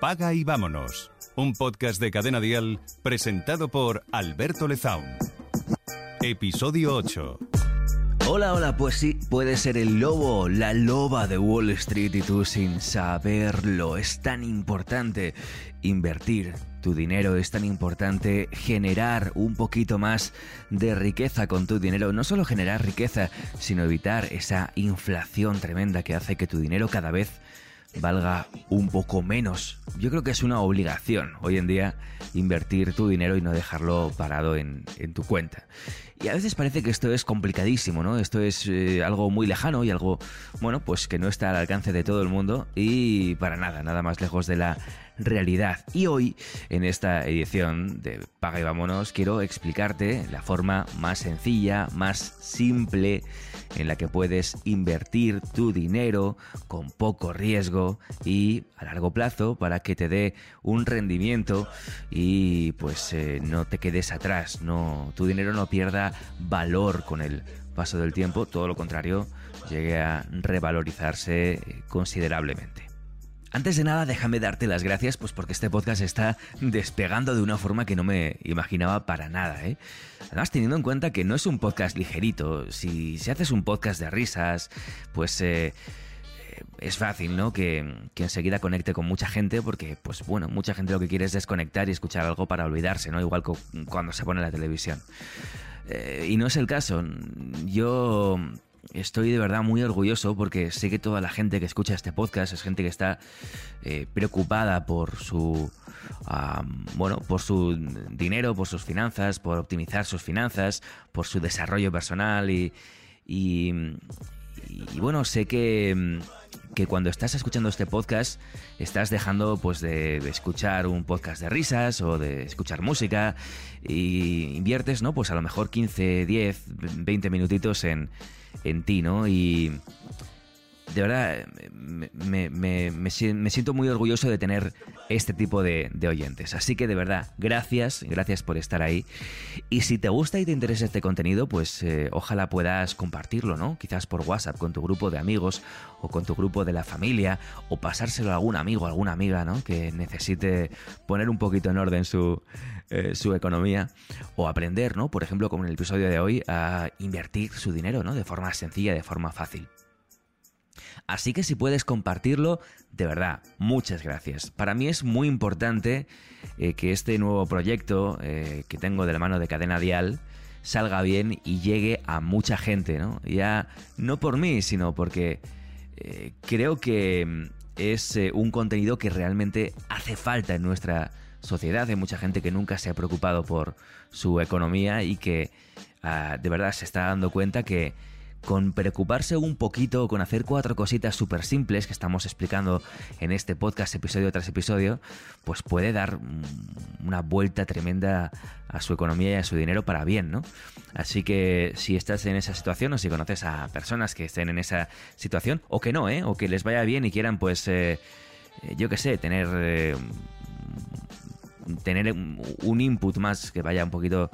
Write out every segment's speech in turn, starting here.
Paga y vámonos. Un podcast de Cadena Dial presentado por Alberto Lezaun. Episodio 8. Hola, hola, pues sí, puede ser el lobo, la loba de Wall Street y tú sin saberlo. Es tan importante invertir tu dinero, es tan importante generar un poquito más de riqueza con tu dinero. No solo generar riqueza, sino evitar esa inflación tremenda que hace que tu dinero cada vez valga un poco menos. Yo creo que es una obligación hoy en día invertir tu dinero y no dejarlo parado en, tu cuenta. Y a veces parece que esto es complicadísimo, ¿no? Esto es eh, algo muy lejano y algo, bueno, pues que no está al alcance de todo el mundo y para nada, nada más lejos de la realidad. Y hoy, en esta edición de Paga y Vámonos, quiero explicarte la forma más sencilla, más simple en la que puedes invertir tu dinero con poco riesgo y a largo plazo para que te dé un rendimiento y pues eh, no te quedes atrás, no, tu dinero no pierda valor con el paso del tiempo, todo lo contrario, llegue a revalorizarse eh, considerablemente. Antes de nada, déjame darte las gracias, pues porque este podcast está despegando de una forma que no me imaginaba para nada, ¿eh? Además, teniendo en cuenta que no es un podcast ligerito, si, si haces un podcast de risas, pues eh, eh, es fácil, ¿no? Que, que, enseguida conecte con mucha gente, porque, pues bueno, mucha gente lo que quiere es desconectar y escuchar algo para olvidarse, ¿no? Igual cuando se pone la televisión. Eh, y no es el caso. Yo estoy de verdad muy orgulloso porque sé que toda la gente que escucha este podcast es gente que está eh, preocupada por su bueno por su dinero por sus finanzas por optimizar sus finanzas por su desarrollo personal y, y, bueno sé que que cuando estás escuchando este podcast estás dejando pues de, escuchar un podcast de risas o de escuchar música y inviertes, ¿no? Pues a lo mejor 15, 10, 20 minutitos en, en ti, ¿no? Y de verdad me, siento muy orgulloso de tener este tipo de, oyentes. Así que de verdad, gracias, gracias por estar ahí. Y si te gusta y te interesa este contenido, pues eh, ojalá puedas compartirlo, ¿no? Quizás por WhatsApp con tu grupo de amigos o con tu grupo de la familia o pasárselo a algún amigo, alguna amiga, ¿no? Que necesite poner un poquito en orden su, eh, su economía o aprender, ¿no? Por ejemplo, como en el episodio de hoy, a invertir su dinero, ¿no? De forma sencilla, de forma fácil. Así que si puedes compartirlo, de verdad, muchas gracias. Para mí es muy importante eh, que este nuevo proyecto eh, que tengo de la mano de Cadena Dial salga bien y llegue a mucha gente, ¿no? Ya no por mí, sino porque eh, creo que mm, es un contenido que realmente hace falta en nuestra sociedad. Hay mucha gente que nunca se ha preocupado por su economía y que ah, de verdad se está dando cuenta que con preocuparse un poquito, con hacer cuatro cositas súper simples que estamos explicando en este podcast episodio tras episodio, pues puede dar una vuelta tremenda a su economía y a su dinero para bien, ¿no? Así que si estás en esa situación o si conoces a personas que estén en esa situación, o que no, ¿eh? O que les vaya bien y quieran, pues, eh, yo qué sé, tener... Eh, tener un input más que vaya un poquito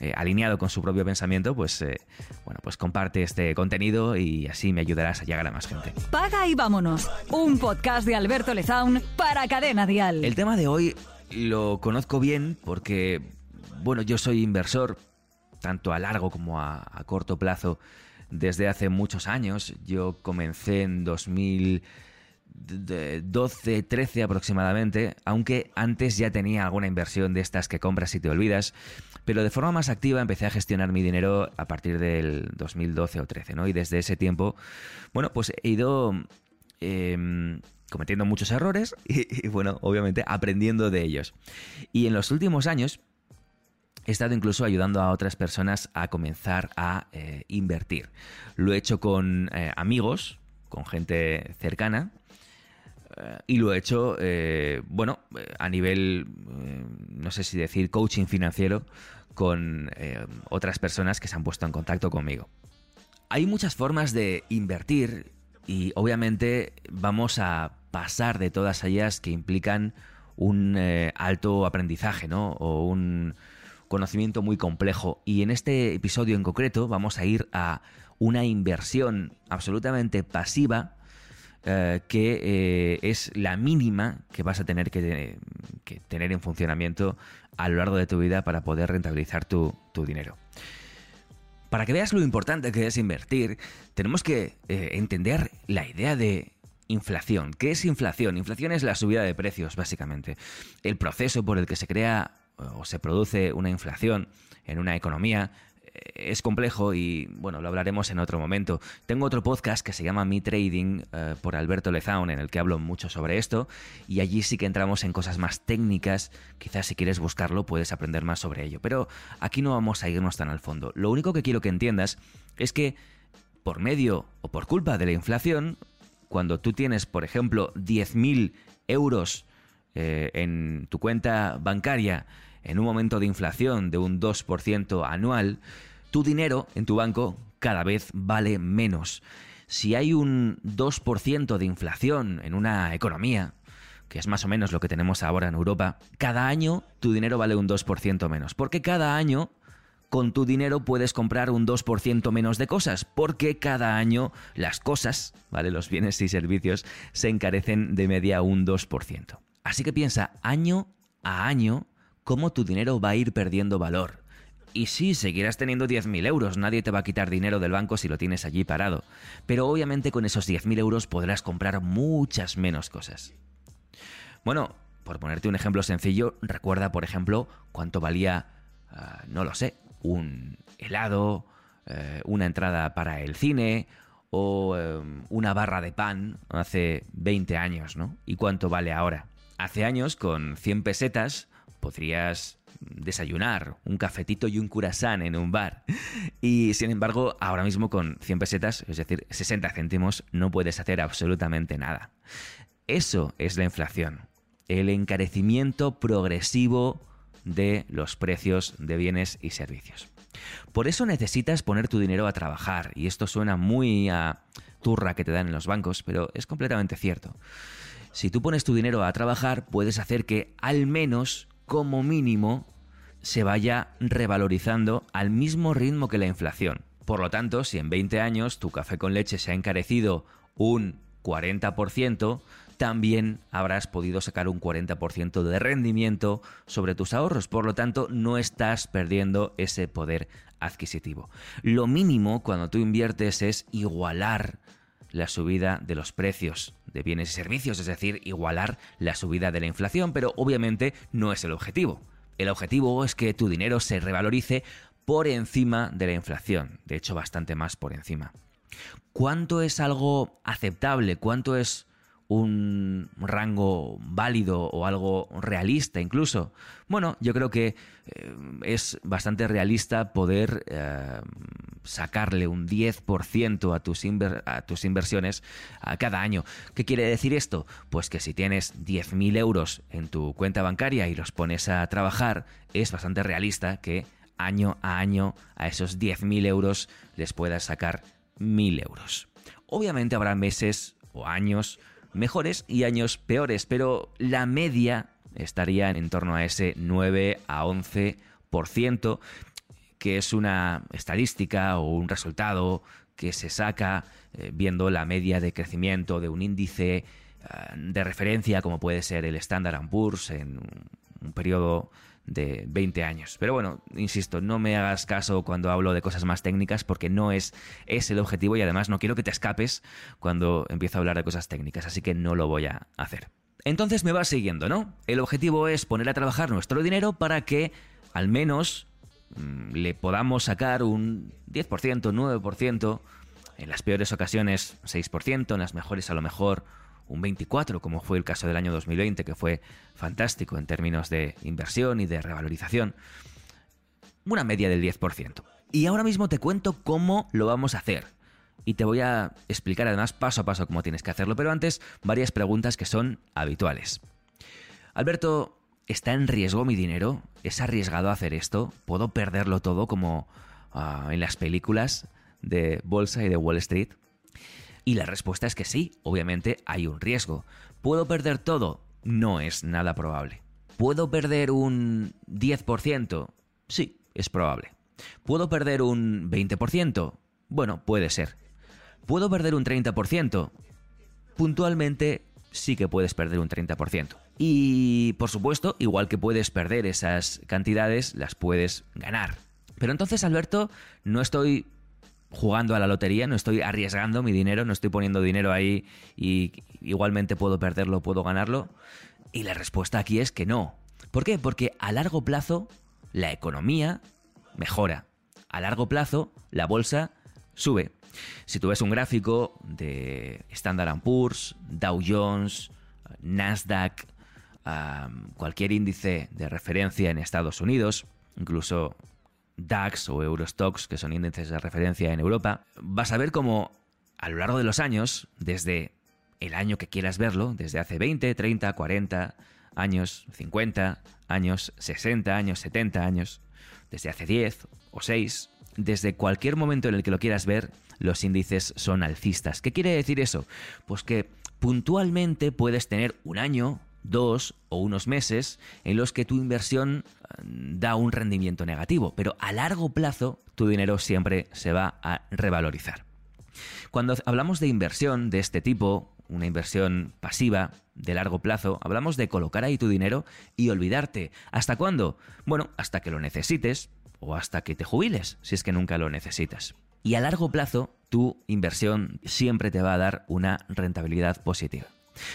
eh, alineado con su propio pensamiento, pues eh, bueno, pues comparte este contenido y así me ayudarás a llegar a más gente. Paga y vámonos. Un podcast de Alberto Lezaun para Cadena Dial. El tema de hoy lo conozco bien porque, bueno, yo soy inversor tanto a largo como a, a corto plazo desde hace muchos años. Yo comencé en 2000 12, 13 aproximadamente, aunque antes ya tenía alguna inversión de estas que compras y te olvidas, pero de forma más activa empecé a gestionar mi dinero a partir del 2012 o 13, ¿no? Y desde ese tiempo, bueno, pues he ido em, cometiendo muchos errores y, bueno, obviamente aprendiendo de ellos. Y en los últimos años, He estado incluso ayudando a otras personas a comenzar a eh, invertir. Lo he hecho con eh, amigos, con gente cercana, y lo he hecho, eh, bueno, eh, a nivel, no sé si decir, coaching financiero con otras personas que se han puesto en contacto conmigo. Hay muchas formas de invertir y obviamente vamos a pasar de todas ellas que implican un alto aprendizaje, ¿no? O un conocimiento muy complejo. Y en este episodio en concreto vamos a ir a una inversión absolutamente pasiva eh, que eh, es la mínima que vas a tener que, tener en funcionamiento a lo largo de tu vida para poder rentabilizar tu, dinero. Para que veas lo importante que es invertir, tenemos que eh, entender la idea de inflación. ¿Qué es inflación? Inflación es la subida de precios, básicamente. El proceso por el que se crea o se produce una inflación en una economía es complejo y bueno, lo hablaremos en otro momento. Tengo otro podcast que se llama Mi Trading eh, por Alberto Lezaun en el que hablo mucho sobre esto y allí sí que entramos en cosas más técnicas. Quizás si quieres buscarlo puedes aprender más sobre ello, pero aquí no vamos a irnos tan al fondo. Lo único que quiero que entiendas es que por medio o por culpa de la inflación, cuando tú tienes, por ejemplo, 10.000 euros eh, en tu cuenta bancaria, en un momento de inflación de un 2% anual, tu dinero en tu banco cada vez vale menos. Si hay un 2% de inflación en una economía, que es más o menos lo que tenemos ahora en Europa, cada año tu dinero vale un 2% menos. Porque cada año con tu dinero puedes comprar un 2% menos de cosas, porque cada año las cosas, ¿vale? Los bienes y servicios se encarecen de media un 2%. Así que piensa año a año cómo tu dinero va a ir perdiendo valor. Y sí, seguirás teniendo 10.000 euros, nadie te va a quitar dinero del banco si lo tienes allí parado. Pero obviamente con esos 10.000 euros podrás comprar muchas menos cosas. Bueno, por ponerte un ejemplo sencillo, recuerda, por ejemplo, cuánto valía, ah, no lo sé, un helado, eh, una entrada para el cine o em, una barra de pan hace 20 años, ¿no? ¿Y cuánto vale ahora? Hace años, con 100 pesetas, podrías desayunar un cafetito y un curasán en un bar. Y sin embargo, ahora mismo con 100 pesetas, es decir, 60 céntimos, no puedes hacer absolutamente nada. Eso es la inflación, el encarecimiento progresivo de los precios de bienes y servicios. Por eso necesitas poner tu dinero a trabajar, y esto suena muy a turra que te dan en los bancos, pero es completamente cierto. Si tú pones tu dinero a trabajar, puedes hacer que al menos como mínimo se vaya revalorizando al mismo ritmo que la inflación. Por lo tanto, si en 20 años tu café con leche se ha encarecido un 40%, también habrás podido sacar un 40% de rendimiento sobre tus ahorros. Por lo tanto, no estás perdiendo ese poder adquisitivo. Lo mínimo cuando tú inviertes es igualar la subida de los precios de bienes y servicios, es decir, igualar la subida de la inflación, pero obviamente no es el objetivo. El objetivo es que tu dinero se revalorice por encima de la inflación, de hecho bastante más por encima. ¿Cuánto es algo aceptable? ¿Cuánto es un rango válido o algo realista incluso? Bueno, yo creo que eh, es bastante realista poder eh, sacarle un 10% a tus, a tus inversiones a cada año. ¿Qué quiere decir esto? Pues que si tienes 10.000 euros en tu cuenta bancaria y los pones a trabajar, es bastante realista que año a año a esos 10.000 euros les puedas sacar 1.000 euros. Obviamente habrá meses o años mejores y años peores, pero la media estaría en torno a ese 9 a 11%, que es una estadística o un resultado que se saca eh, viendo la media de crecimiento de un índice eh, de referencia como puede ser el Standard Poor's en un periodo de 20 años. Pero bueno, insisto, no me hagas caso cuando hablo de cosas más técnicas porque no es, es el objetivo y además no quiero que te escapes cuando empiezo a hablar de cosas técnicas, así que no lo voy a hacer. Entonces me vas siguiendo, ¿no? El objetivo es poner a trabajar nuestro dinero para que al menos mm, le podamos sacar un 10%, 9%, en las peores ocasiones 6%, en las mejores a lo mejor un 24, como fue el caso del año 2020, que fue fantástico en términos de inversión y de revalorización. Una media del 10%. Y ahora mismo te cuento cómo lo vamos a hacer. Y te voy a explicar además paso a paso cómo tienes que hacerlo, pero antes varias preguntas que son habituales. Alberto, ¿está en riesgo mi dinero? ¿Es arriesgado hacer esto? ¿Puedo perderlo todo como ah, en las películas de Bolsa y de Wall Street? Y la respuesta es que sí, obviamente hay un riesgo. ¿Puedo perder todo? No es nada probable. ¿Puedo perder un 10%? Sí, es probable. ¿Puedo perder un 20%? Bueno, puede ser. ¿Puedo perder un 30%? puntualmente sí que puedes perder un 30%. Y por supuesto, igual que puedes perder esas cantidades, las puedes ganar. Pero entonces, Alberto, no estoy jugando a la lotería, no estoy arriesgando mi dinero, no estoy poniendo dinero ahí y igualmente puedo perderlo, puedo ganarlo. Y la respuesta aquí es que no. ¿Por qué? Porque a largo plazo la economía mejora. A largo plazo la bolsa sube. Si tú ves un gráfico de Standard Poor's, Dow Jones, Nasdaq, cualquier índice de referencia en Estados Unidos, incluso DAX o Eurostox, que son índices de referencia en Europa, vas a ver cómo a lo largo de los años, desde el año que quieras verlo, desde hace 20, 30, 40 años, 50 años, 60 años, 70 años, desde hace 10 o 6, desde cualquier momento en el que lo quieras ver, los índices son alcistas. ¿Qué quiere decir eso? Pues que puntualmente puedes tener un año, dos o unos meses en los que tu inversión eh, da un rendimiento negativo, pero a largo plazo tu dinero siempre se va a revalorizar. Cuando hablamos de inversión de este tipo, una inversión pasiva de largo plazo, hablamos de colocar ahí tu dinero y olvidarte. ¿Hasta cuándo? Bueno, hasta que lo necesites o hasta que te jubiles, si es que nunca lo necesitas. Y a largo plazo, tu inversión siempre te va a dar una rentabilidad positiva.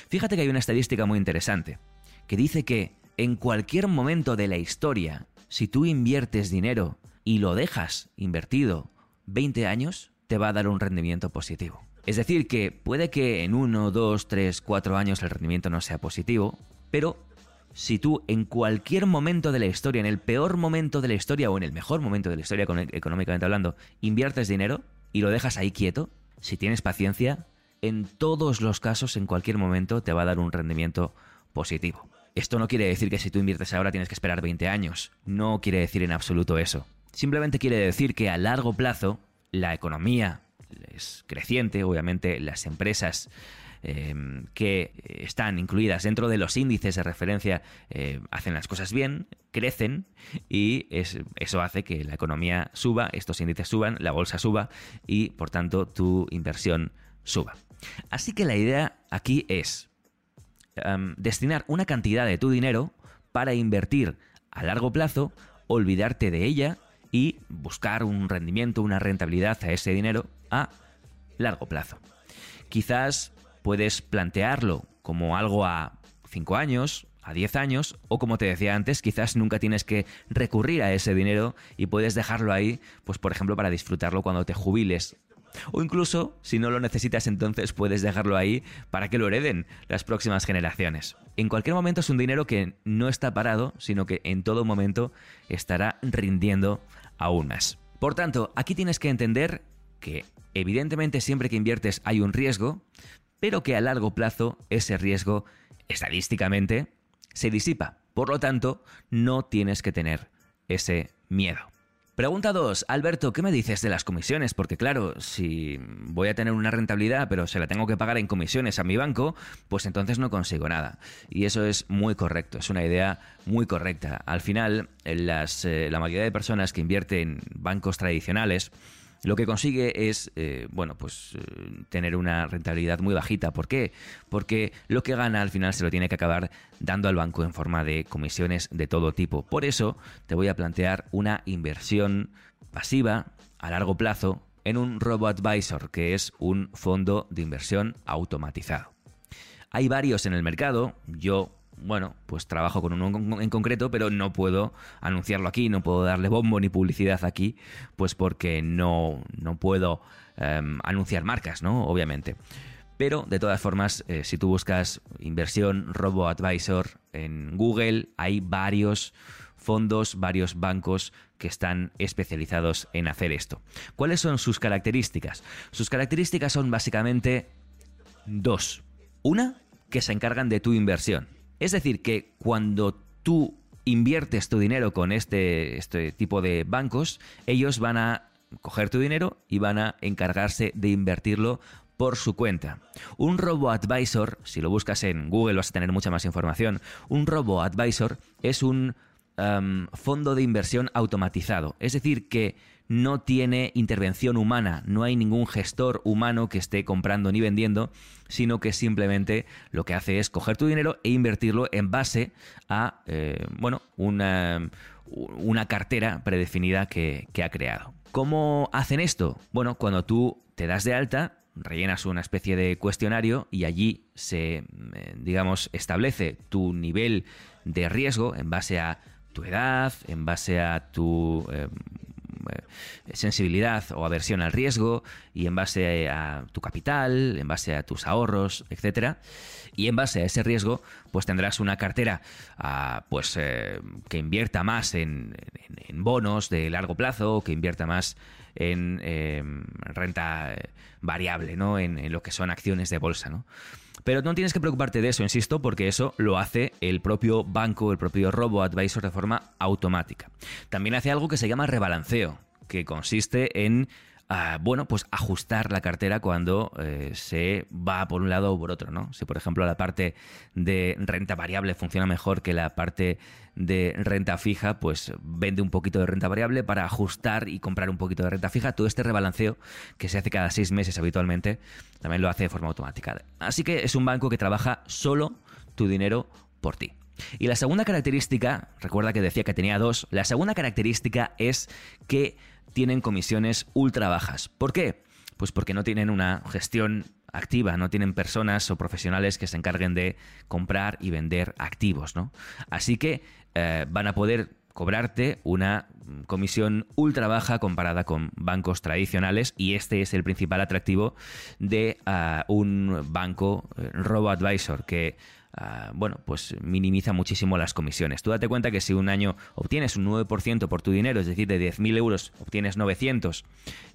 Fíjate que hay una estadística muy interesante, que dice que en cualquier momento de la historia, si tú inviertes dinero y lo dejas invertido 20 años, te va a dar un rendimiento positivo. Es decir, que puede que en 1, 2, 3, 4 años el rendimiento no sea positivo, pero si tú en cualquier momento de la historia, en el peor momento de la historia o en el mejor momento de la historia económicamente hablando, inviertes dinero y lo dejas ahí quieto, si tienes paciencia, en todos los casos, en cualquier momento, te va a dar un rendimiento positivo. Esto no quiere decir que si tú inviertes ahora tienes que esperar 20 años. No quiere decir en absoluto eso. Simplemente quiere decir que a largo plazo la economía es creciente, obviamente las empresas eh, que están incluidas dentro de los índices de referencia eh, hacen las cosas bien, crecen y eso hace que la economía suba, estos índices suban, la bolsa suba y por tanto tu inversión suba. Así que la idea aquí es em, destinar una cantidad de tu dinero para invertir a largo plazo, olvidarte de ella y buscar un rendimiento, una rentabilidad a ese dinero a largo plazo. Quizás puedes plantearlo como algo a 5 años, a 10 años, o como te decía antes, quizás nunca tienes que recurrir a ese dinero y puedes dejarlo ahí, pues por ejemplo, para disfrutarlo cuando te jubiles o incluso, si no lo necesitas entonces, puedes dejarlo ahí para que lo hereden las próximas generaciones. En cualquier momento es un dinero que no está parado, sino que en todo momento estará rindiendo aún más. Por tanto, aquí tienes que entender que evidentemente siempre que inviertes hay un riesgo, pero que a largo plazo ese riesgo, estadísticamente, se disipa. Por lo tanto, no tienes que tener ese miedo. Pregunta 2. Alberto, ¿qué me dices de las comisiones? Porque claro, si voy a tener una rentabilidad pero se la tengo que pagar en comisiones a mi banco, pues entonces no consigo nada. Y eso es muy correcto, es una idea muy correcta. Al final, las, eh, la mayoría de personas que invierten en bancos tradicionales, lo que consigue es, eh, bueno, pues eh, tener una rentabilidad muy bajita. ¿Por qué? Porque lo que gana al final se lo tiene que acabar dando al banco en forma de comisiones de todo tipo. Por eso te voy a plantear una inversión pasiva a largo plazo en un robo-advisor, que es un fondo de inversión automatizado. Hay varios en el mercado, yo bueno, pues trabajo con uno en concreto, pero no puedo anunciarlo aquí, no puedo darle bombo ni publicidad aquí, pues porque no, no puedo em, anunciar marcas, ¿no? Obviamente. Pero de todas formas, eh, si tú buscas inversión Robo Advisor en Google, hay varios fondos, varios bancos que están especializados en hacer esto. ¿Cuáles son sus características? Sus características son básicamente dos. Una, que se encargan de tu inversión. Es decir, que cuando tú inviertes tu dinero con este, este tipo de bancos, ellos van a coger tu dinero y van a encargarse de invertirlo por su cuenta. Un robo advisor, si lo buscas en Google vas a tener mucha más información, un robo advisor es un fondo de inversión automatizado. Es decir, que no tiene intervención humana, no hay ningún gestor humano que esté comprando ni vendiendo, sino que simplemente lo que hace es coger tu dinero e invertirlo en base a, eh, bueno, una, una cartera predefinida que, que ha creado. ¿Cómo hacen esto? Bueno, cuando tú te das de alta, rellenas una especie de cuestionario y allí se, eh, digamos, establece tu nivel de riesgo en base a tu edad, en base a tu eh, eh, sensibilidad o aversión al riesgo y en base a tu capital, en base a tus ahorros, etcétera. Y en base a ese riesgo, pues tendrás una cartera ah, pues, eh, que invierta más en, bonos de largo plazo, que invierta más en em, renta variable, ¿no? En, en, lo que son acciones de bolsa, ¿no? Pero no tienes que preocuparte de eso, insisto, porque eso lo hace el propio banco, el propio robo advisor de forma automática. También hace algo que se llama rebalanceo, que consiste en bueno, pues ajustar la cartera cuando eh, se va por un lado o por otro, ¿no? Si, por ejemplo, la parte de renta variable funciona mejor que la parte de renta fija, pues vende un poquito de renta variable para ajustar y comprar un poquito de renta fija. Todo este rebalanceo que se hace cada seis meses habitualmente, también lo hace de forma automática. Así que es un banco que trabaja solo tu dinero por ti. Y la segunda característica, recuerda que decía que tenía dos, la segunda característica es que tienen comisiones ultra bajas. ¿Por qué? Pues porque no tienen una gestión activa, no tienen personas o profesionales que se encarguen de comprar y vender activos, ¿no? Así que eh, van a poder cobrarte una comisión ultra baja comparada con bancos tradicionales y este es el principal atractivo de ah, un banco eh, robo advisor que Ah, bueno, pues minimiza muchísimo las comisiones. Tú date cuenta que si un año obtienes un 9% por tu dinero, es decir, de 10.000 euros obtienes 900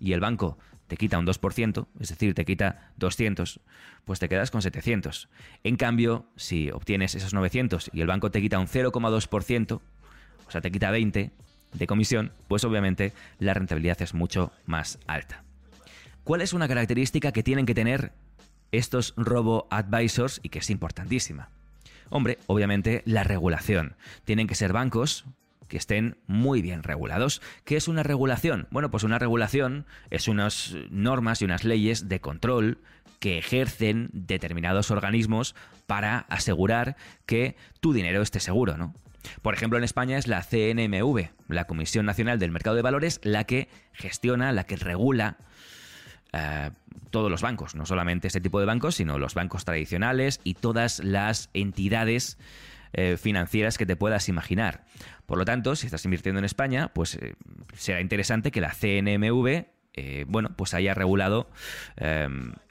y el banco te quita un 2%, es decir, te quita 200, pues te quedas con 700. En cambio, si obtienes esos 900 y el banco te quita un 0,2%, o sea, te quita 20 de comisión, pues obviamente la rentabilidad es mucho más alta. ¿Cuál es una característica que tienen que tener estos robo advisors y que es importantísima. Hombre, obviamente la regulación. Tienen que ser bancos que estén muy bien regulados. ¿Qué es una regulación? Bueno, pues una regulación es unas normas y unas leyes de control que ejercen determinados organismos para asegurar que tu dinero esté seguro, ¿no? Por ejemplo, en España es la CNMV, la Comisión Nacional del Mercado de Valores, la que gestiona, la que regula eh, todos los bancos, no solamente este tipo de bancos, sino los bancos tradicionales y todas las entidades eh, financieras que te puedas imaginar. Por lo tanto, si estás invirtiendo en España, pues eh, será interesante que la CNMV bueno, pues haya regulado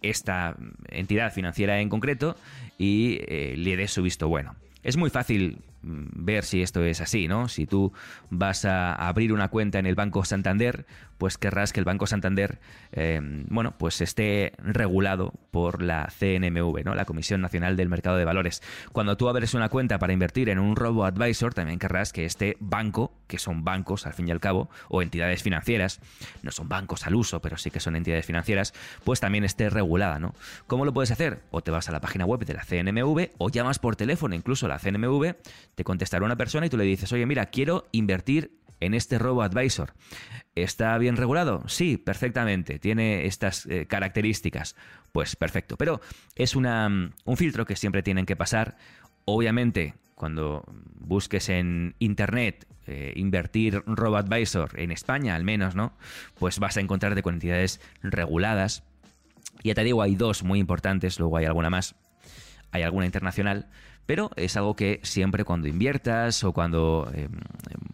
esta entidad financiera en concreto y le dé su visto bueno. Es muy fácil ver si esto es así, ¿no? Si tú vas a abrir una cuenta en el Banco Santander, pues querrás que el Banco Santander, eh, bueno, pues esté regulado por la CNMV, ¿no? La Comisión Nacional del Mercado de Valores. Cuando tú abres una cuenta para invertir en un robo advisor, también querrás que este banco, que son bancos al fin y al cabo, o entidades financieras, no son bancos al uso, pero sí que son entidades financieras, pues también esté regulada, ¿no? ¿Cómo lo puedes hacer? O te vas a la página web de la CNMV o llamas por teléfono, incluso la CNMV, te contestará una persona y tú le dices, oye, mira, quiero invertir en este robo advisor. ¿Está bien regulado? Sí, perfectamente. Tiene estas eh, características. Pues perfecto. Pero es una, mm, un filtro que siempre tienen que pasar. Obviamente, cuando busques en internet eh, invertir robo advisor en España, al menos, ¿no? Pues vas a encontrarte con entidades reguladas. Ya te digo, hay dos muy importantes, luego hay alguna más. Hay alguna internacional, pero es algo que siempre cuando inviertas o cuando, em,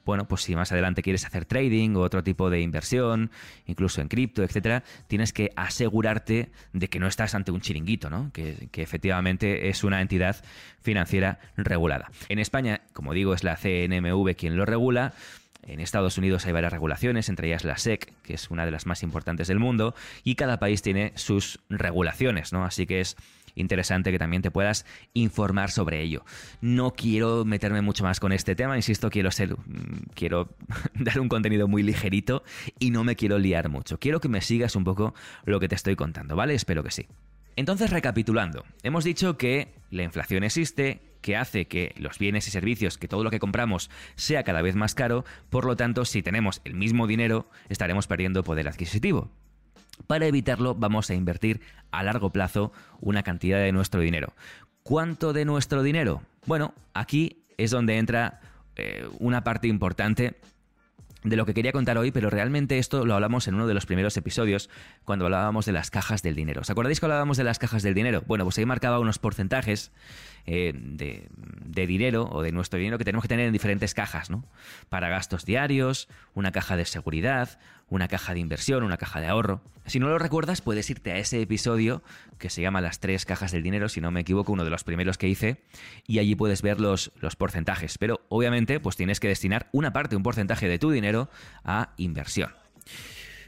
bueno, pues si más adelante quieres hacer trading o otro tipo de inversión, incluso en cripto, etcétera, tienes que asegurarte de que no estás ante un chiringuito, ¿no? Que, que efectivamente es una entidad financiera regulada. En España, como digo, es la CNMV quien lo regula. En Estados Unidos hay varias regulaciones, entre ellas la SEC, que es una de las más importantes del mundo, y cada país tiene sus regulaciones, ¿no? Así que es interesante que también te puedas informar sobre ello. No quiero meterme mucho más con este tema, insisto, quiero ser mm, quiero dar un contenido muy ligerito y no me quiero liar mucho. Quiero que me sigas un poco lo que te estoy contando, ¿vale? Espero que sí. Entonces, recapitulando, hemos dicho que la inflación existe, que hace que los bienes y servicios, que todo lo que compramos sea cada vez más caro, por lo tanto, si tenemos el mismo dinero, estaremos perdiendo poder adquisitivo. Para evitarlo, vamos a invertir a largo plazo una cantidad de nuestro dinero. ¿Cuánto de nuestro dinero? Bueno, aquí es donde entra eh, una parte importante de lo que quería contar hoy, pero realmente esto lo hablamos en uno de los primeros episodios cuando hablábamos de las cajas del dinero. ¿Os acordáis que hablábamos de las cajas del dinero? Bueno, pues ahí marcaba unos porcentajes eh, de, de, dinero o de nuestro dinero que tenemos que tener en diferentes cajas, ¿no? Para gastos diarios, una caja de seguridad, una caja de inversión, una caja de ahorro. Si no lo recuerdas, puedes irte a ese episodio que se llama Las tres cajas del dinero, si no me equivoco, uno de los primeros que hice, y allí puedes ver los, los porcentajes. Pero obviamente, pues tienes que destinar una parte, un porcentaje de tu dinero a inversión.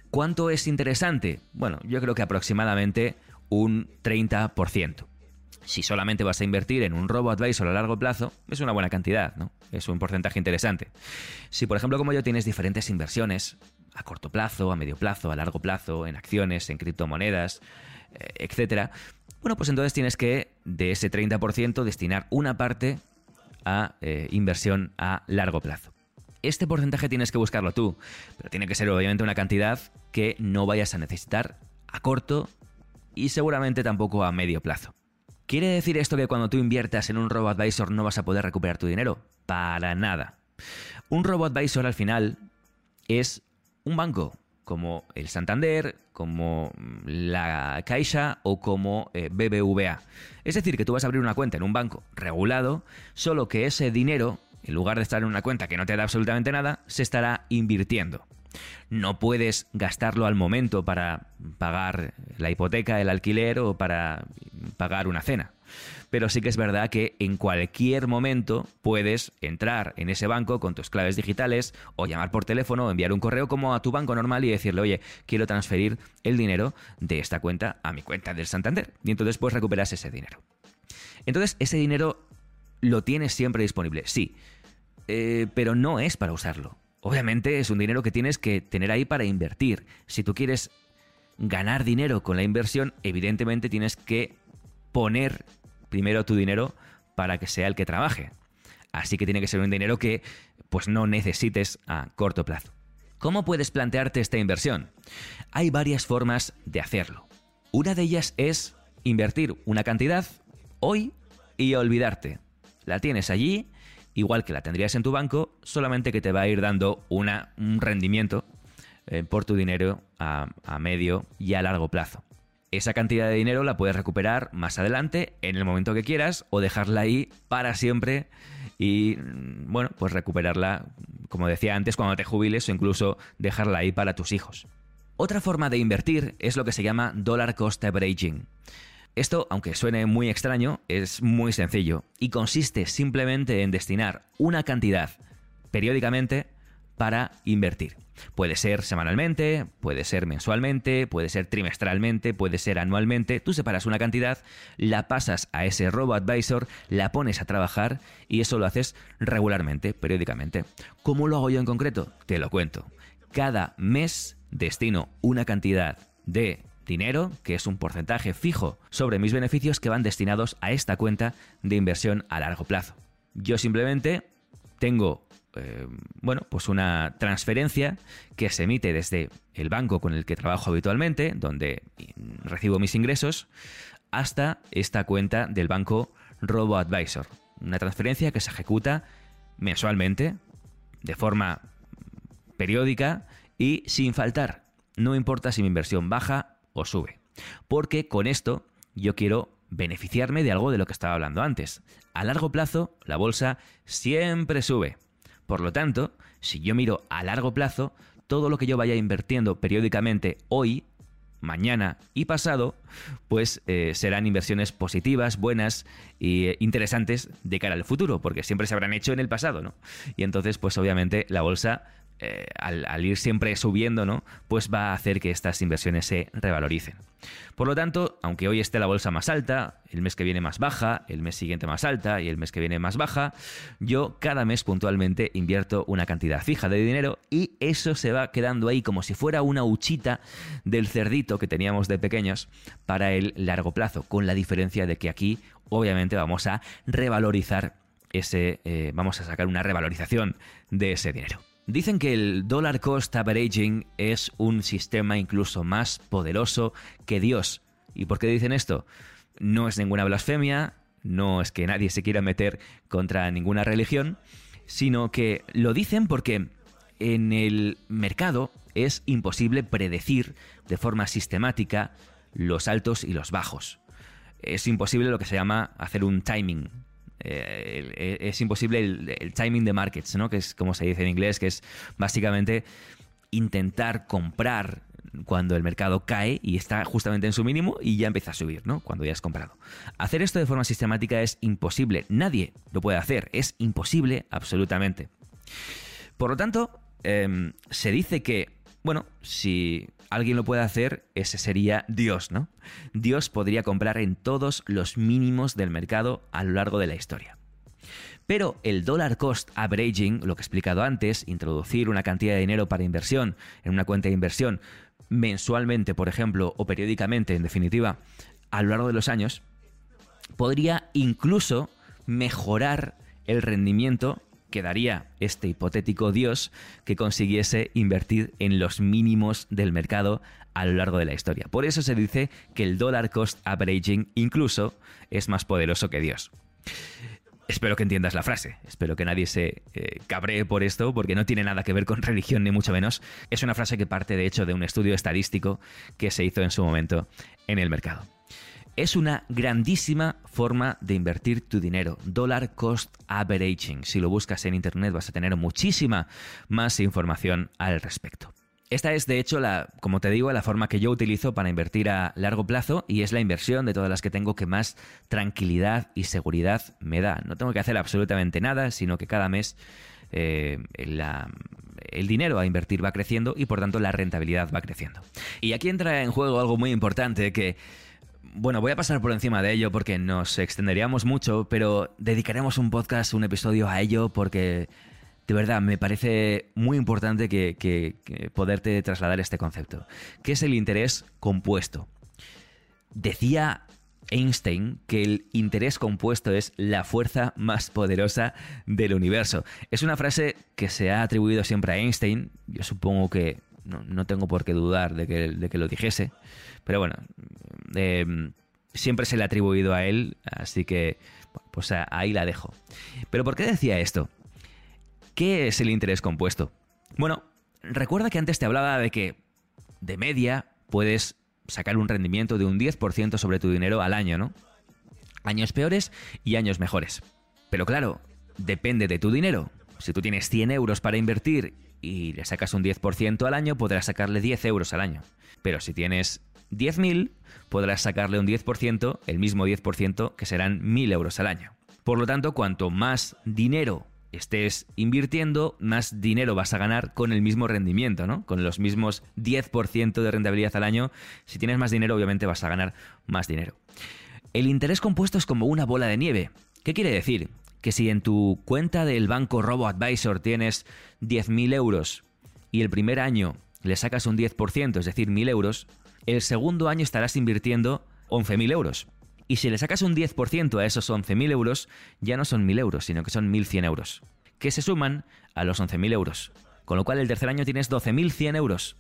¿Cuánto es interesante? Bueno, yo creo que aproximadamente un 30%. Si solamente vas a invertir en un robo advisor a largo plazo, es una buena cantidad, ¿no? Es un porcentaje interesante. Si, por ejemplo, como yo tienes diferentes inversiones, a corto plazo, a medio plazo, a largo plazo, en acciones, en criptomonedas, eh, etcétera, bueno, pues entonces tienes que de ese 30% destinar una parte a eh, inversión a largo plazo. Este porcentaje tienes que buscarlo tú, pero tiene que ser obviamente una cantidad que no vayas a necesitar a corto y seguramente tampoco a medio plazo. ¿Quiere decir esto que cuando tú inviertas en un robo advisor no vas a poder recuperar tu dinero? Para nada. Un robo advisor al final es un banco como el Santander, como la Caixa o como eh, BBVA. Es decir, que tú vas a abrir una cuenta en un banco regulado, solo que ese dinero, en lugar de estar en una cuenta que no te da absolutamente nada, se estará invirtiendo. No puedes gastarlo al momento para pagar la hipoteca, el alquiler o para pagar una cena pero sí que es verdad que en cualquier momento puedes entrar en ese banco con tus claves digitales o llamar por teléfono o enviar un correo como a tu banco normal y decirle, oye, quiero transferir el dinero de esta cuenta a mi cuenta del Santander. Y entonces pues recuperas ese dinero. Entonces, ese dinero lo tienes siempre disponible, sí, eh, pero no es para usarlo. Obviamente es un dinero que tienes que tener ahí para invertir. Si tú quieres ganar dinero con la inversión, evidentemente tienes que poner primero tu dinero para que sea el que trabaje. Así que tiene que ser un dinero que pues no necesites a corto plazo. ¿Cómo puedes plantearte esta inversión? Hay varias formas de hacerlo. Una de ellas es invertir una cantidad hoy y olvidarte. La tienes allí, igual que la tendrías en tu banco, solamente que te va a ir dando un rendimiento eh, por tu dinero a medio y a largo plazo. Esa cantidad de dinero la puedes recuperar más adelante, en el momento que quieras, o dejarla ahí para siempre y, mm, bueno, pues recuperarla, como decía antes, cuando te jubiles o incluso dejarla ahí para tus hijos. Otra forma de invertir es lo que se llama dollar cost averaging. Esto, aunque suene muy extraño, es muy sencillo y consiste simplemente en destinar una cantidad periódicamente para invertir. Puede ser semanalmente, puede ser mensualmente, puede ser trimestralmente, puede ser anualmente. Tú separas una cantidad, la pasas a ese robo advisor, la pones a trabajar y eso lo haces regularmente, periódicamente. ¿Cómo lo hago yo en concreto? Te lo cuento. Cada mes destino una cantidad de dinero, que es un porcentaje fijo sobre mis beneficios que van destinados a esta cuenta de inversión a largo plazo. Yo simplemente tengo eh, bueno, pues una transferencia que se emite desde el banco con el que trabajo habitualmente, donde recibo mis ingresos, hasta esta cuenta del banco Robo Advisor. Una transferencia que se ejecuta mensualmente, de forma periódica y sin faltar. No importa si mi inversión baja o sube. Porque con esto yo quiero beneficiarme de algo de lo que estaba hablando antes. A largo plazo, la bolsa siempre sube. Por lo tanto, si yo miro a largo plazo, todo lo que yo vaya invirtiendo periódicamente hoy, mañana y pasado, pues eh, serán inversiones positivas, buenas e interesantes de cara al futuro, porque siempre se habrán hecho en el pasado, ¿no? Y entonces, pues obviamente la bolsa eh, al, ir siempre subiendo, ¿no? Pues va a hacer que estas inversiones se revaloricen. Por lo tanto, aunque hoy esté la bolsa más alta, el mes que viene más baja, el mes siguiente más alta y el mes que viene más baja, yo cada mes puntualmente invierto una cantidad fija de dinero y eso se va quedando ahí como si fuera una huchita del cerdito que teníamos de pequeños para el largo plazo, con la diferencia de que aquí obviamente vamos a revalorizar ese, eh, vamos a sacar una revalorización de ese dinero. Dicen que el dollar cost averaging es un sistema incluso más poderoso que Dios. ¿Y por qué dicen esto? No es ninguna blasfemia, no es que nadie se quiera meter contra ninguna religión, sino que lo dicen porque en el mercado es imposible predecir de forma sistemática los altos y los bajos. Es imposible lo que se llama hacer un timing, eh, es imposible el, timing de markets, ¿no? que es como se dice en inglés, que es básicamente intentar comprar cuando el mercado cae y está justamente en su mínimo y ya empieza a subir, ¿no? Cuando ya has comprado. Hacer esto de forma sistemática es imposible. Nadie lo puede hacer. Es imposible absolutamente. Por lo tanto, em, se dice que, bueno, si alguien lo puede hacer, ese sería Dios, ¿no? Dios podría comprar en todos los mínimos del mercado a lo largo de la historia. Pero el dollar cost averaging, lo que he explicado antes, introducir una cantidad de dinero para inversión en una cuenta de inversión mensualmente, por ejemplo, o periódicamente, en definitiva, a lo largo de los años, podría incluso mejorar el rendimiento que daría este hipotético Dios que consiguiese invertir en los mínimos del mercado a lo largo de la historia. Por eso se dice que el dollar cost averaging incluso es más poderoso que Dios. Espero que entiendas la frase, espero que nadie se eh, cabree por esto, porque no tiene nada que ver con religión ni mucho menos. Es una frase que parte de hecho de un estudio estadístico que se hizo en su momento en el mercado. Es una grandísima forma de invertir tu dinero. Dollar cost averaging. Si lo buscas en internet vas a tener muchísima más información al respecto. Esta es, de hecho, la, como te digo, la forma que yo utilizo para invertir a largo plazo y es la inversión de todas las que tengo que más tranquilidad y seguridad me da. No tengo que hacer absolutamente nada, sino que cada mes eh, el dinero a invertir va creciendo y por tanto la rentabilidad va creciendo. Y aquí entra en juego algo muy importante que bueno, voy a pasar por encima de ello porque nos extenderíamos mucho, pero dedicaremos un podcast, un episodio a ello porque de verdad me parece muy importante que, poderte trasladar este concepto. ¿Qué es el interés compuesto? Decía Einstein que el interés compuesto es la fuerza más poderosa del universo. Es una frase que se ha atribuido siempre a Einstein. Yo supongo que no, tengo por qué dudar de que, de que lo dijese. Pero bueno, Em, siempre se le ha atribuido a él, así que pues ahí la dejo. Pero ¿por qué decía esto? ¿Qué es el interés compuesto? Bueno, recuerda que antes te hablaba de que de media puedes sacar un rendimiento de un 10% sobre tu dinero al año, ¿no? Años peores y años mejores. Pero claro, depende de tu dinero. Si tú tienes 100 euros para invertir y le sacas un 10% al año, podrás sacarle 10 euros al año. Pero si tienes 10.000, podrás sacarle un 10%, el mismo 10%, que serán 1.000 euros al año. Por lo tanto, cuanto más dinero estés invirtiendo, más dinero vas a ganar con el mismo rendimiento, ¿no? Con los mismos 10% de rentabilidad al año. Si tienes más dinero, obviamente vas a ganar más dinero. El interés compuesto es como una bola de nieve. ¿Qué quiere decir? Que si en tu cuenta del banco RoboAdvisor tienes 10.000 euros y el primer año le sacas un 10%, es decir, 1.000 euros, el segundo año estarás invirtiendo 11.000 euros. Y si le sacas un 10% a esos 11.000 euros, ya no son 1.000 euros, sino que son 1.100 euros, que se suman a los 11.000 euros. Con lo cual el tercer año tienes 12.100 euros.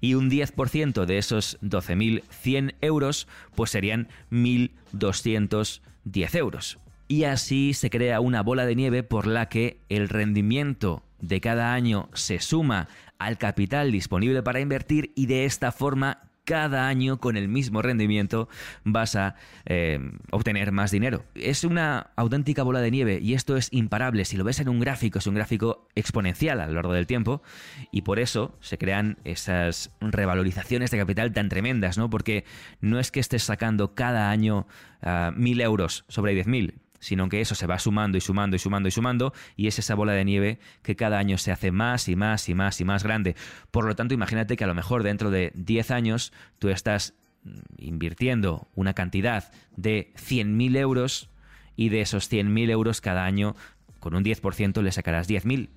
Y un 10% de esos 12.100 euros, pues serían 1.210 euros. Y así se crea una bola de nieve por la que el rendimiento de cada año se suma al capital disponible para invertir y de esta forma cada año con el mismo rendimiento vas a eh, obtener más dinero. Es una auténtica bola de nieve y esto es imparable. Si lo ves en un gráfico, es un gráfico exponencial a lo largo del tiempo y por eso se crean esas revalorizaciones de capital tan tremendas, ¿no? Porque no es que estés sacando cada año ah, mil euros sobre 10.000, sino que eso se va sumando y sumando y sumando y sumando y es esa bola de nieve que cada año se hace más y más y más y más grande. Por lo tanto, imagínate que a lo mejor dentro de 10 años tú estás invirtiendo una cantidad de 100.000 euros y de esos 100.000 euros cada año con un 10% le sacarás 10.000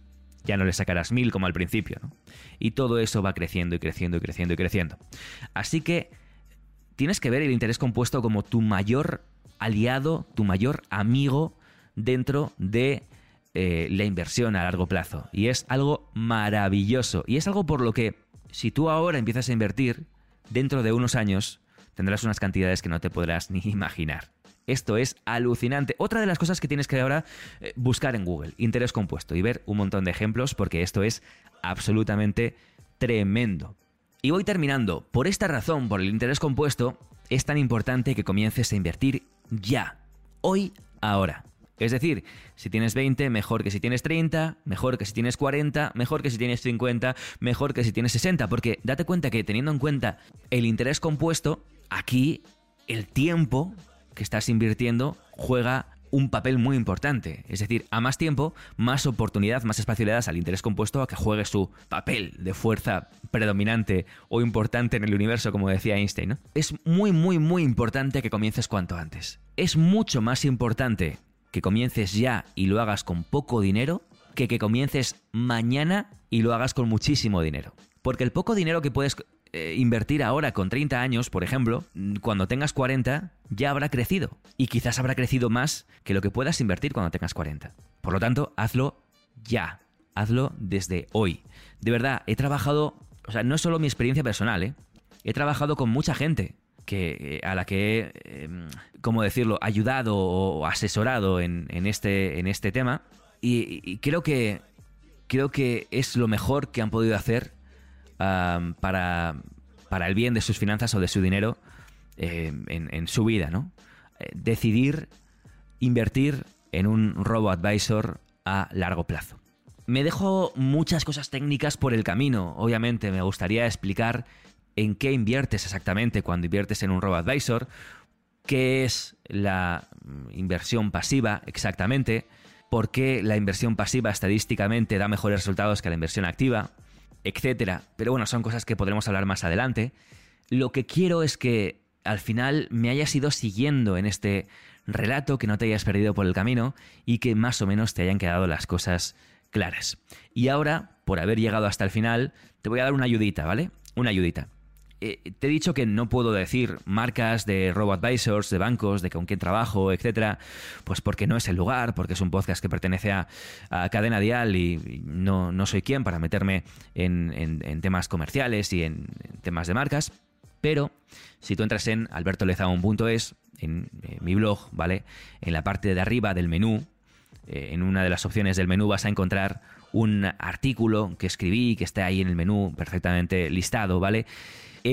ya no le sacarás 1.000 como al principio. Y todo eso va creciendo y creciendo y creciendo y creciendo. Así que tienes que ver el interés compuesto como tu mayor aliado, tu mayor amigo dentro de eh, la inversión a largo plazo. Y es algo maravilloso. Y es algo por lo que si tú ahora empiezas a invertir, dentro de unos años tendrás unas cantidades que no te podrás ni imaginar. Esto es alucinante. Otra de las cosas que tienes que ahora eh, buscar en Google, interés compuesto, y ver un montón de ejemplos porque esto es absolutamente tremendo. Y voy terminando. Por esta razón, por el interés compuesto, es tan importante que comiences a invertir ya. Hoy, ahora. Es decir, si tienes 20, mejor que si tienes 30, mejor que si tienes 40, mejor que si tienes 50, mejor que si tienes 60, porque date cuenta que teniendo en cuenta el interés compuesto, aquí el tiempo que estás invirtiendo juega un papel muy importante. Es decir, a más tiempo, más oportunidad, más espacio le das al interés compuesto a que juegue su papel de fuerza predominante o importante en el universo, como decía Einstein. Es muy, muy, muy importante que comiences cuanto antes. Es mucho más importante que comiences ya y lo hagas con poco dinero que que comiences mañana y lo hagas con muchísimo dinero. Porque el poco dinero que puedes eh, invertir ahora con 30 años, por ejemplo, cuando tengas 40, ya habrá crecido. Y quizás habrá crecido más que lo que puedas invertir cuando tengas 40. Por lo tanto, hazlo ya. Hazlo desde hoy. De verdad, he trabajado, o sea, no es solo mi experiencia personal, ¿eh? He trabajado con mucha gente que, a la que em, ¿cómo decirlo?, ayudado o asesorado en, este, en este tema. Y, creo que creo que es lo mejor que han podido hacer para, para el bien de sus finanzas o de su dinero eh, en, su vida, ¿no? Eh, decidir invertir en un robo advisor a largo plazo. Me dejo muchas cosas técnicas por el camino. Obviamente me gustaría explicar en qué inviertes exactamente cuando inviertes en un robo advisor, qué es la inversión pasiva exactamente, por qué la inversión pasiva estadísticamente da mejores resultados que la inversión activa, etcétera. Pero bueno, son cosas que podremos hablar más adelante. Lo que quiero es que al final me hayas ido siguiendo en este relato, que no te hayas perdido por el camino y que más o menos te hayan quedado las cosas claras. Y ahora, por haber llegado hasta el final, te voy a dar una ayudita, ¿vale? Una ayudita. Eh, te he dicho que no puedo decir marcas de robo-advisors, de bancos, de con quién trabajo, etcétera, pues porque no es el lugar, porque es un podcast que pertenece a, Cadena Dial y no, no, soy quien para meterme en, temas comerciales y en, temas de marcas. Pero si tú entras en albertolezaun.es, en, en mi blog, ¿vale? En la parte de arriba del menú, eh, en una de las opciones del menú vas a encontrar un artículo que escribí, que está ahí en el menú perfectamente listado, ¿vale?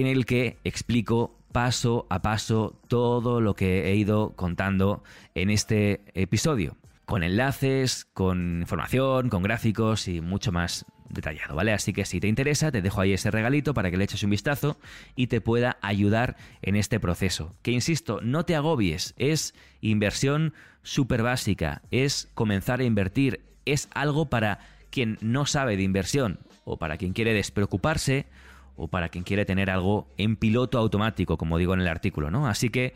En el que explico paso a paso todo lo que he ido contando en este episodio, con enlaces, con información, con gráficos y mucho más detallado, ¿vale? Así que si te interesa, te dejo ahí ese regalito para que le eches un vistazo y te pueda ayudar en este proceso. Que insisto, no te agobies, es inversión súper básica, es comenzar a invertir, es algo para quien no sabe de inversión o para quien quiere despreocuparse o para quien quiere tener algo en piloto automático, como digo en el artículo, ¿no? Así que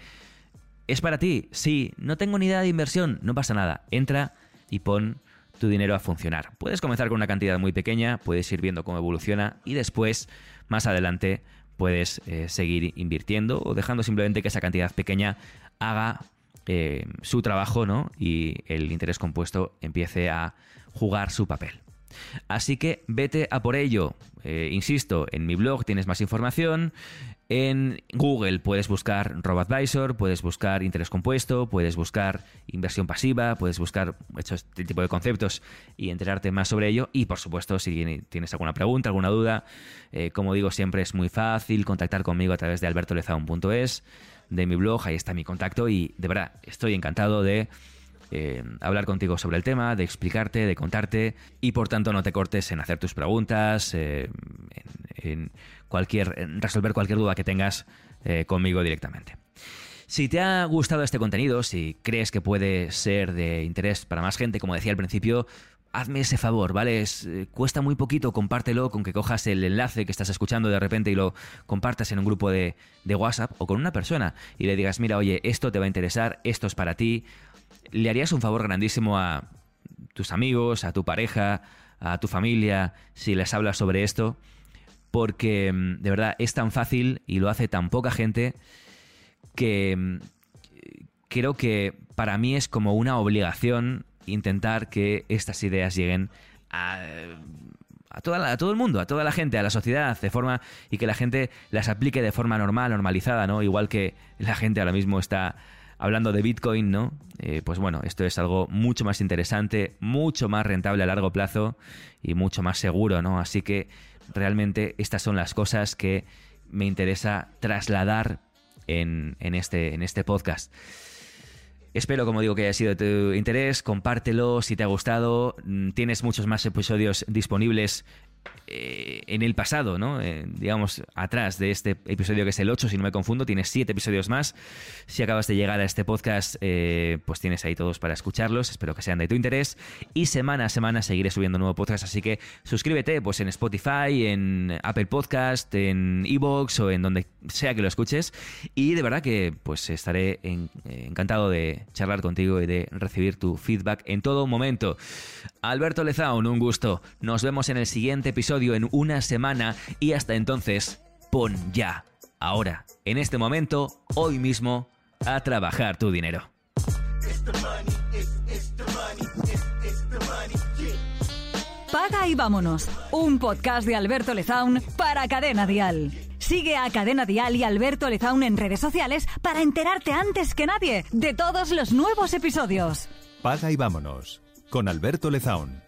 es para ti. Sí, no tengo ni idea de inversión, no pasa nada. Entra y pon tu dinero a funcionar. Puedes comenzar con una cantidad muy pequeña, puedes ir viendo cómo evoluciona y después, más adelante, puedes eh, seguir invirtiendo o dejando simplemente que esa cantidad pequeña haga eh, su trabajo, ¿no? Y el interés compuesto empiece a jugar su papel. Así que vete a por ello. Eh, insisto, en mi blog tienes más información. En Google puedes buscar RoboAdvisor, puedes buscar interés compuesto, puedes buscar inversión pasiva, puedes buscar este tipo de conceptos y enterarte más sobre ello. Y por supuesto, si tienes alguna pregunta, alguna duda, eh, como digo, siempre es muy fácil contactar conmigo a través de albertolezaun.es, de mi blog, ahí está mi contacto y de verdad estoy encantado de eh, hablar contigo sobre el tema, de explicarte, de contarte y por tanto no te cortes en hacer tus preguntas, eh, en, cualquier, resolver cualquier duda que tengas eh, conmigo directamente. Si te ha gustado este contenido, si crees que puede ser de interés para más gente, como decía al principio, hazme ese favor, ¿vale? Cuesta muy poquito, compártelo con que cojas el enlace que estás escuchando de repente y lo compartas en un grupo de, de, WhatsApp o con una persona y le digas, mira, oye, esto te va a interesar, esto es para ti. Le harías un favor grandísimo a tus amigos, a tu pareja, a tu familia, si les hablas sobre esto, porque mm, de verdad es tan fácil y lo hace tan poca gente que mm, creo que para mí es como una obligación intentar que estas ideas lleguen a, toda a todo el mundo, a toda la gente, a la sociedad, de forma y que la gente las aplique de forma normal, normalizada, ¿no? Igual que la gente ahora mismo está hablando de Bitcoin, ¿no? Eh, pues bueno, esto es algo mucho más interesante, mucho más rentable a largo plazo y mucho más seguro, ¿no? Así que realmente estas son las cosas que me interesa trasladar en, en, este, en este podcast. Espero, como digo, que haya sido de tu interés. Compártelo si te ha gustado. Mm, tienes muchos más episodios disponibles eh, en el pasado, ¿no? Eh, digamos, atrás de este episodio que es el 8, si no me confundo, tienes 7 episodios más. Si acabas de llegar a este podcast, eh, pues tienes ahí todos para escucharlos. Espero que sean de tu interés. Y semana a semana seguiré subiendo nuevo podcast, así que suscríbete pues en Spotify, en Apple Podcast, en Evox o en donde sea que lo escuches. Y de verdad que pues estaré encantado de charlar contigo y de recibir tu feedback en todo momento. Alberto Lezaun, un gusto. Nos vemos en el siguiente episodio en una semana y hasta entonces, pon ya, ahora, en este momento, hoy mismo, a trabajar tu dinero. Paga y vámonos. Un podcast de Alberto Lezaun para Cadena Dial. Sigue a Cadena Dial y Alberto Lezaun en redes sociales para enterarte antes que nadie de todos los nuevos episodios. Paga y vámonos con Alberto Lezaun.